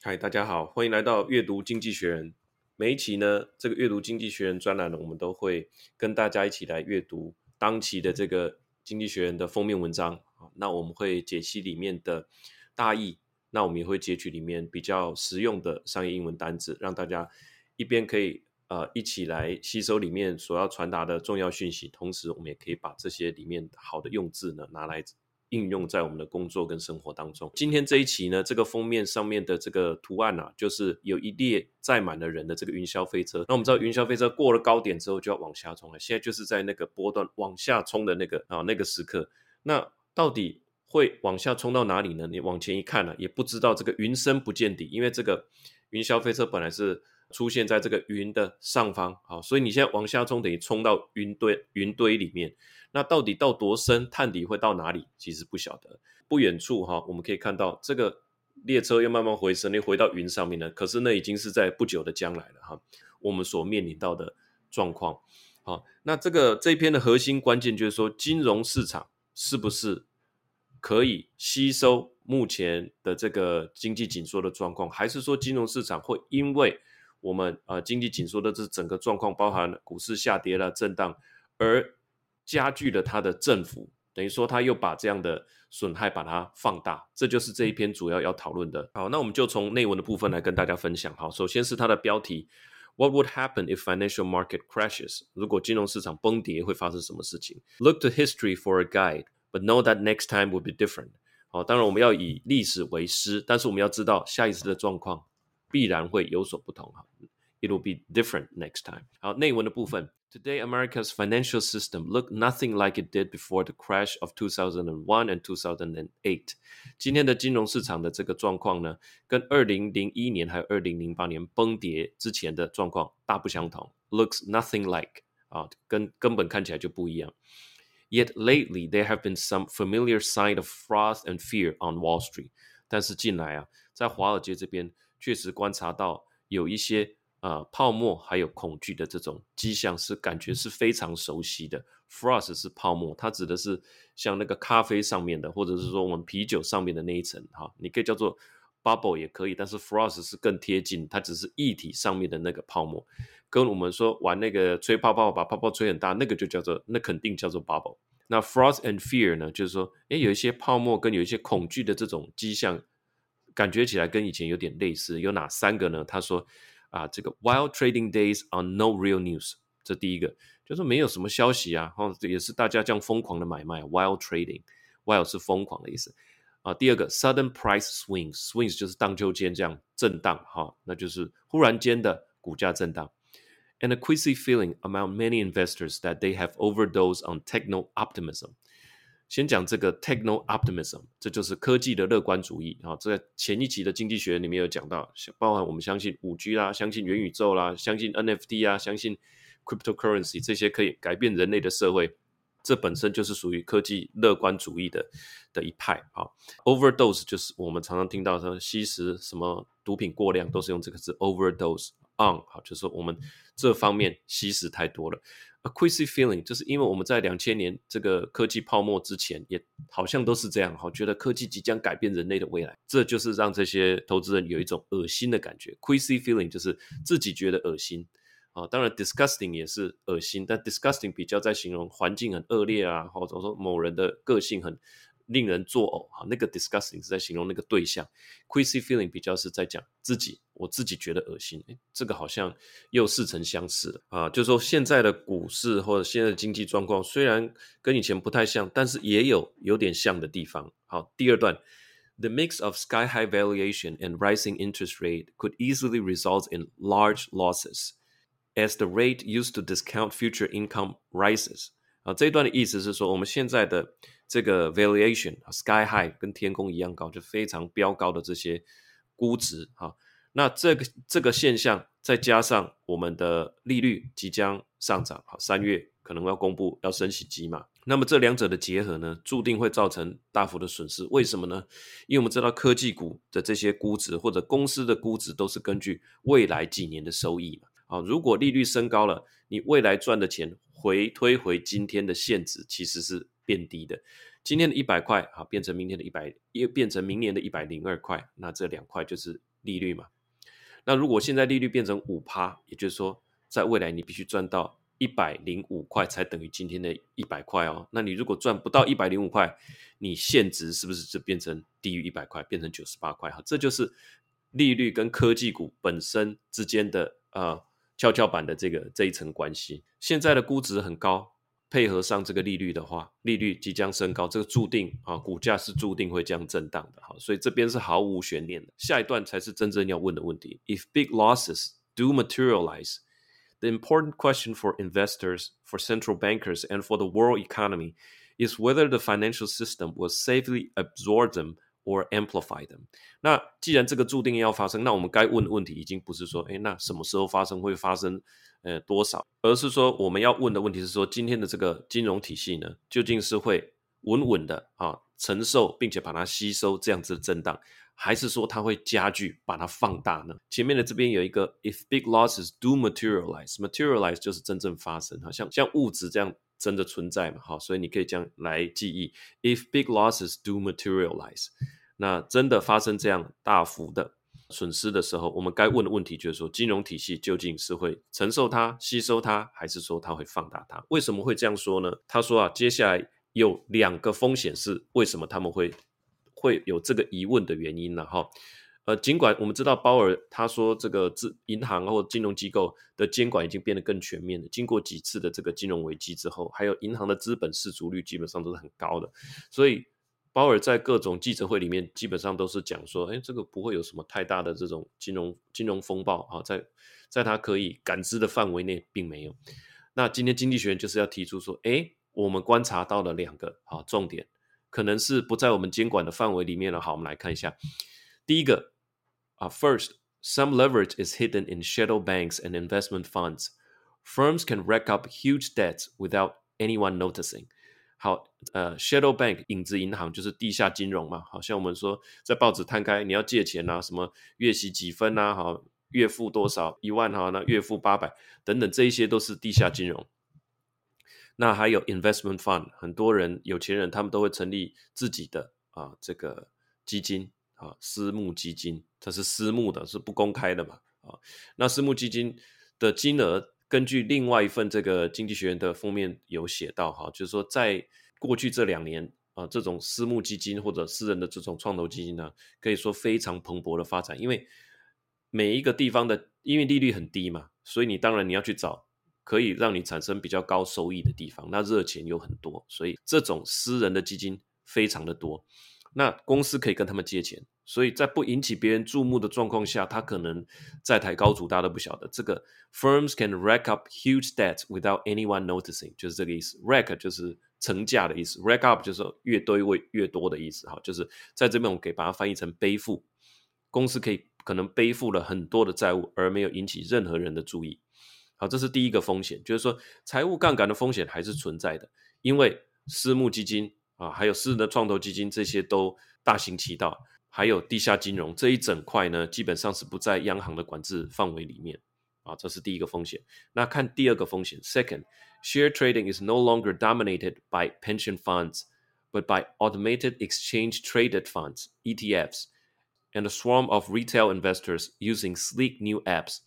嗨，大家好，欢迎来到阅读经济学人。每一期呢，这个阅读经济学人专栏呢，我们都会跟大家一起来阅读当期的这个经济学人的封面文章。那我们会解析里面的大意，那我们也会截取里面比较实用的商业英文单字，让大家一边可以呃一起来吸收里面所要传达的重要讯息，同时我们也可以把这些里面好的用字呢拿来。应用在我们的工作跟生活当中。今天这一期呢，这个封面上面的这个图案啊，就是有一列载满了人的这个云霄飞车。那我们知道，云霄飞车过了高点之后就要往下冲了，现在就是在那个波段往下冲的那个啊那个时刻。那到底会往下冲到哪里呢？你往前一看呢、也不知道这个云深不见底，因为这个云霄飞车本来是出现在这个云的上方，好，所以你现在往下冲，等于冲到云堆云堆里面。那到底到多深，探底会到哪里？其实不晓得。不远处哈，我们可以看到这个列车又慢慢回升，又回到云上面了。可是那已经是在不久的将来了哈。我们所面临到的状况，好，那这个这一篇的核心关键就是说，金融市场是不是可以吸收目前的这个经济紧缩的状况，还是说金融市场会因为我们呃经济紧缩的这整个状况，包含股市下跌了、震荡而加剧了它的振幅，等于说它又把这样的损害把它放大，这就是这一篇主要要讨论的。好，那我们就从内文的部分来跟大家分享。好，首先是它的标题：What would happen if financial market crashes？如果金融市场崩跌会发生什么事情？Look to history for a guide, but know that next time will be different。好，当然我们要以历史为师，但是我们要知道下一次的状况必然会有所不同。It will be different next time。好，内文的部分。Today, America's financial system look nothing like it did before the crash of 2001 and 2008. 今天的金融市场的这个状况呢，跟二零零一年还有二零零八年崩跌之前的状况大不相同。Looks nothing like 啊，跟根本看起来就不一样。Yet lately, there have been some familiar sign of froth and fear on Wall Street. 但是近来啊，在华尔街这边 确实观察到有一些。啊、呃，泡沫还有恐惧的这种迹象是感觉是非常熟悉的。Frost 是泡沫，它指的是像那个咖啡上面的，或者是说我们啤酒上面的那一层哈，你可以叫做 bubble 也可以，但是 Frost 是更贴近，它只是液体上面的那个泡沫，跟我们说玩那个吹泡泡，把泡泡吹很大，那个就叫做那肯定叫做 bubble。那 Frost and Fear 呢，就是说，诶，有一些泡沫跟有一些恐惧的这种迹象，感觉起来跟以前有点类似。有哪三个呢？他说。啊，这个 wild trading days on no real news，这第一个就是没有什么消息啊，哦，这也是大家这样疯狂的买卖，wild trading，wild 是疯狂的意思啊。第二个 sudden price swings，swings 就是荡秋千这样震荡，哈、哦，那就是忽然间的股价震荡。And a queasy feeling among many investors that they have overdosed on techno optimism。 先讲这个 techno optimism，这就是科技的乐观主义啊。这个前一期的经济学里面有讲到，包含我们相信五 G 啦，相信元宇宙啦，相信 NFT 啊，相信 cryptocurrency 这些可以改变人类的社会，这本身就是属于科技乐观主义的的一派啊。Overdose 就是我们常常听到说吸食什么毒品过量，都是用这个字 overdose on，好，就是说我们这方面吸食太多了。A queasy feeling，就是因为我们在两千年这个科技泡沫之前，也好像都是这样哈，觉得科技即将改变人类的未来，这就是让这些投资人有一种恶心的感觉。Queasy feeling 就是自己觉得恶心啊，当然 disgusting 也是恶心，但 disgusting 比较在形容环境很恶劣啊，或者说某人的个性很。令人作呕哈，那个 disgusting 是在形容那个对象，queasy feeling 比较是在讲自己，我自己觉得恶心，诶，这个好像又似曾相识啊。就是说现在的股市或者现在的经济状况虽然跟以前不太像，但是也有有点像的地方。好，第二段，the mix of sky high valuation and rising interest rate could easily result in large losses as the rate used to discount future income rises。啊，这一段的意思是说，我们现在的这个 valuation sky high 跟天空一样高，就非常飙高的这些估值哈。那这个这个现象，再加上我们的利率即将上涨，好，三月可能要公布要升息机嘛。那么这两者的结合呢，注定会造成大幅的损失。为什么呢？因为我们知道科技股的这些估值或者公司的估值都是根据未来几年的收益嘛。啊，如果利率升高了，你未来赚的钱回推回今天的现值，其实是变低的。今天的一百块啊，变成明天的一百，又变成明年的一百零二块，那这两块就是利率嘛。那如果现在利率变成五趴，也就是说，在未来你必须赚到一百零五块才等于今天的一百块哦。那你如果赚不到一百零五块，你现值是不是就变成低于一百块，变成九十八块？哈，这就是利率跟科技股本身之间的呃跷跷板的这个这一层关系。现在的估值很高。配合上这个利率的话，利率即将升高，这个注定啊，股价是注定会这样震荡的哈，所以这边是毫无悬念的。下一段才是真正要问的问题：If big losses do materialize, the important question for investors, for central bankers, and for the world economy is whether the financial system will safely absorb them. Or amplify them。那既然这个注定要发生，那我们该问的问题已经不是说，诶，那什么时候发生，会发生，呃，多少，而是说我们要问的问题是说，今天的这个金融体系呢，究竟是会稳稳的啊承受，并且把它吸收这样子的震荡，还是说它会加剧，把它放大呢？前面的这边有一个，if big losses do materialize，materialize 就是真正发生，好像像物质这样真的存在嘛，好，所以你可以这样来记忆，if big losses do materialize。那真的发生这样大幅的损失的时候，我们该问的问题就是说，金融体系究竟是会承受它、吸收它，还是说它会放大它？为什么会这样说呢？他说啊，接下来有两个风险是为什么他们会会有这个疑问的原因呢？哈，呃，尽管我们知道鲍尔他说这个资银行或金融机构的监管已经变得更全面了，经过几次的这个金融危机之后，还有银行的资本市足率基本上都是很高的，所以。鲍尔在各种记者会里面，基本上都是讲说，哎，这个不会有什么太大的这种金融金融风暴啊，在在他可以感知的范围内，并没有。那今天经济学人就是要提出说，哎，我们观察到了两个啊重点，可能是不在我们监管的范围里面了。好，我们来看一下，第一个啊，First，some leverage is hidden in shadow banks and investment funds. Firms can rack up huge debts without anyone noticing. 好，呃，shadow bank 影子银行就是地下金融嘛，好像我们说在报纸摊开，你要借钱啊，什么月息几分啊，好，月付多少一万哈，那月付八百等等，这一些都是地下金融。那还有 investment fund，很多人有钱人他们都会成立自己的啊这个基金啊，私募基金，它是私募的，是不公开的嘛，啊，那私募基金的金额。根据另外一份这个《经济学院》的封面有写到，哈，就是说在过去这两年啊，这种私募基金或者私人的这种创投基金呢，可以说非常蓬勃的发展。因为每一个地方的，因为利率很低嘛，所以你当然你要去找可以让你产生比较高收益的地方，那热钱有很多，所以这种私人的基金非常的多。那公司可以跟他们借钱。所以在不引起别人注目的状况下，他可能债台高筑，大家都不晓得。这个 firms can rack up huge debt without anyone noticing，就是这个意思。rack 就是层架的意思，rack up 就是越堆越越多的意思。哈，就是在这边我们可以把它翻译成背负。公司可以可能背负了很多的债务，而没有引起任何人的注意。好，这是第一个风险，就是说财务杠杆的风险还是存在的，因为私募基金啊，还有私人的创投基金这些都大行其道。还有地下金融这一整块呢，基本上是不在央行的管制范围里面啊，这是第一个风险。那看第二个风险，Second, share trading is no longer dominated by pension funds, but by automated exchange traded funds (ETFs) and a swarm of retail investors using sleek new apps。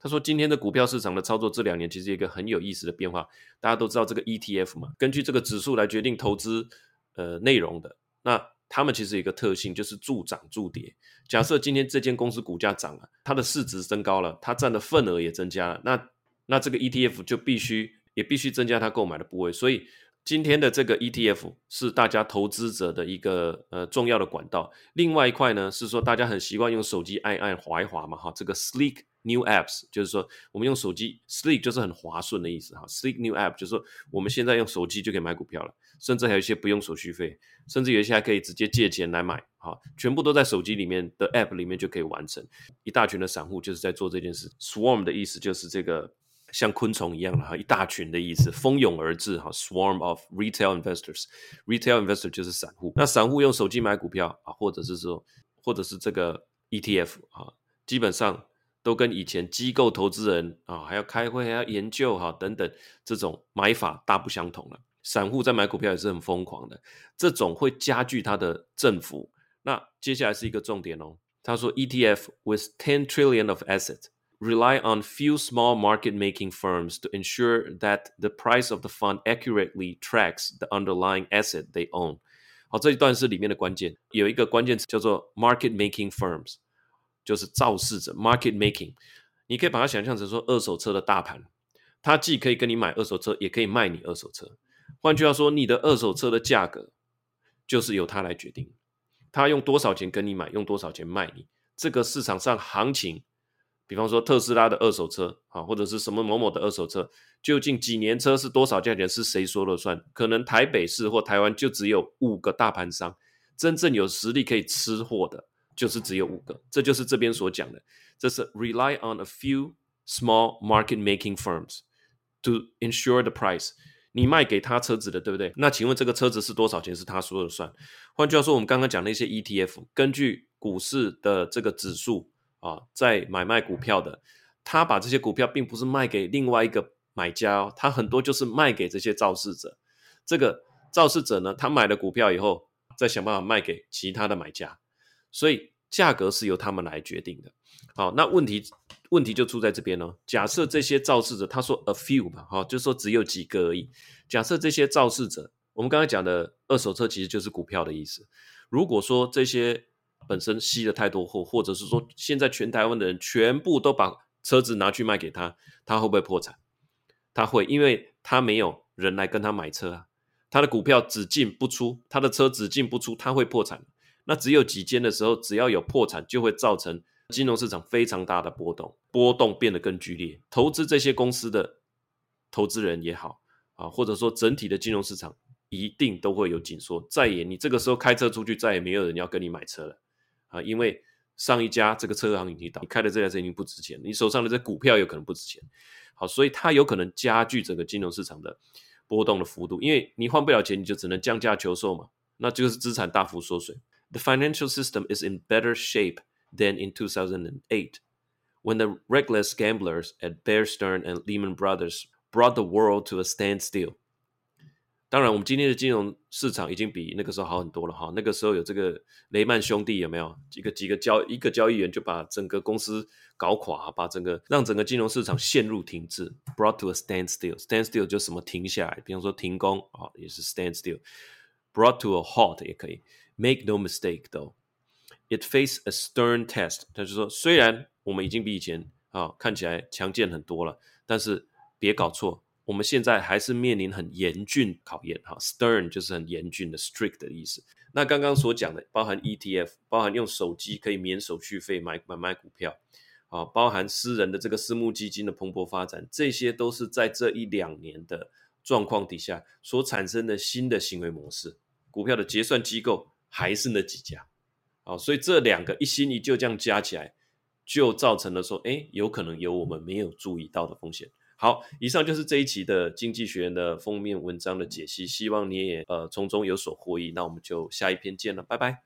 他说，今天的股票市场的操作这两年其实一个很有意思的变化。大家都知道这个 ETF 嘛，根据这个指数来决定投资呃内容的那。他们其实一个特性，就是助涨助跌。假设今天这间公司股价涨了，它的市值增高了，它占的份额也增加了，那那这个 ETF 就必须也必须增加它购买的部位。所以今天的这个 ETF 是大家投资者的一个呃重要的管道。另外一块呢是说，大家很习惯用手机按一按滑一滑嘛，哈，这个 Sleek New Apps 就是说我们用手机 Sleek 就是很滑顺的意思哈，Sleek New App 就是说我们现在用手机就可以买股票了。甚至还有一些不用手续费，甚至有一些还可以直接借钱来买，哈，全部都在手机里面的 App 里面就可以完成。一大群的散户就是在做这件事。Swarm 的意思就是这个像昆虫一样的哈，一大群的意思，蜂拥而至哈。Swarm of retail investors，retail investor 就是散户。那散户用手机买股票啊，或者是说，或者是这个 ETF 啊，基本上都跟以前机构投资人啊还要开会还要研究哈等等这种买法大不相同了。散户在买股票也是很疯狂的，这种会加剧它的振幅。那接下来是一个重点哦，他说，ETF with ten trillion of assets rely on few small market-making firms to ensure that the price of the fund accurately tracks the underlying asset they own。好，这一段是里面的关键，有一个关键词叫做 market-making firms，就是造市者 market making。你可以把它想象成说二手车的大盘，它既可以跟你买二手车，也可以卖你二手车。换句话说，你的二手车的价格就是由它来决定。他用多少钱跟你买，用多少钱卖你？这个市场上行情，比方说特斯拉的二手车啊，或者是什么某某的二手车，究竟几年车是多少价钱，是谁说了算？可能台北市或台湾就只有五个大盘商，真正有实力可以吃货的，就是只有五个。这就是这边所讲的，这是 rely on a few small market making firms to ensure the price。你卖给他车子的，对不对？那请问这个车子是多少钱？是他说了算。换句话说，我们刚刚讲那些 ETF，根据股市的这个指数啊，在买卖股票的，他把这些股票并不是卖给另外一个买家哦，他很多就是卖给这些造市者。这个造市者呢，他买了股票以后，再想办法卖给其他的买家，所以价格是由他们来决定的。好，那问题问题就出在这边哦。假设这些肇事者，他说 a few 嘛，好，就说只有几个而已。假设这些肇事者，我们刚才讲的二手车其实就是股票的意思。如果说这些本身吸了太多货，或者是说现在全台湾的人全部都把车子拿去卖给他，他会不会破产？他会，因为他没有人来跟他买车啊。他的股票只进不出，他的车只进不出，他会破产。那只有几间的时候，只要有破产，就会造成。金融市场非常大的波动，波动变得更剧烈。投资这些公司的投资人也好啊，或者说整体的金融市场一定都会有紧缩。再也你这个时候开车出去，再也没有人要跟你买车了啊，因为上一家这个车行已经倒，你开的这台车已经不值钱，你手上的这股票有可能不值钱。好，所以它有可能加剧整个金融市场的波动的幅度，因为你换不了钱，你就只能降价求售嘛，那就是资产大幅缩水。The financial system is in better shape. Than in 2008, when the reckless gamblers at Bear Stearns and Lehman Brothers brought the world to a standstill. 当然，我们今天的金融市场已经比那个时候好很多了哈。那个时候有这个雷曼兄弟有没有？几个几个交一个交易员就把整个公司搞垮，把整个让整个金融市场陷入停滞，brought to a standstill。standstill 就什么停下来，比方说停工啊，也是 standstill。brought to a halt 也可以。Make no mistake though。 It faced a stern test。他就说，虽然我们已经比以前啊看起来强健很多了，但是别搞错，我们现在还是面临很严峻考验。哈，stern 就是很严峻的 strict 的意思。那刚刚所讲的，包含 ETF，包含用手机可以免手续费买买卖股票，啊，包含私人的这个私募基金的蓬勃发展，这些都是在这一两年的状况底下所产生的新的行为模式。股票的结算机构还是那几家。好，所以这两个一新一旧这样加起来，就造成了说，哎，有可能有我们没有注意到的风险。好，以上就是这一期的经济学人的封面文章的解析，希望你也呃从中有所获益。那我们就下一篇见了，拜拜。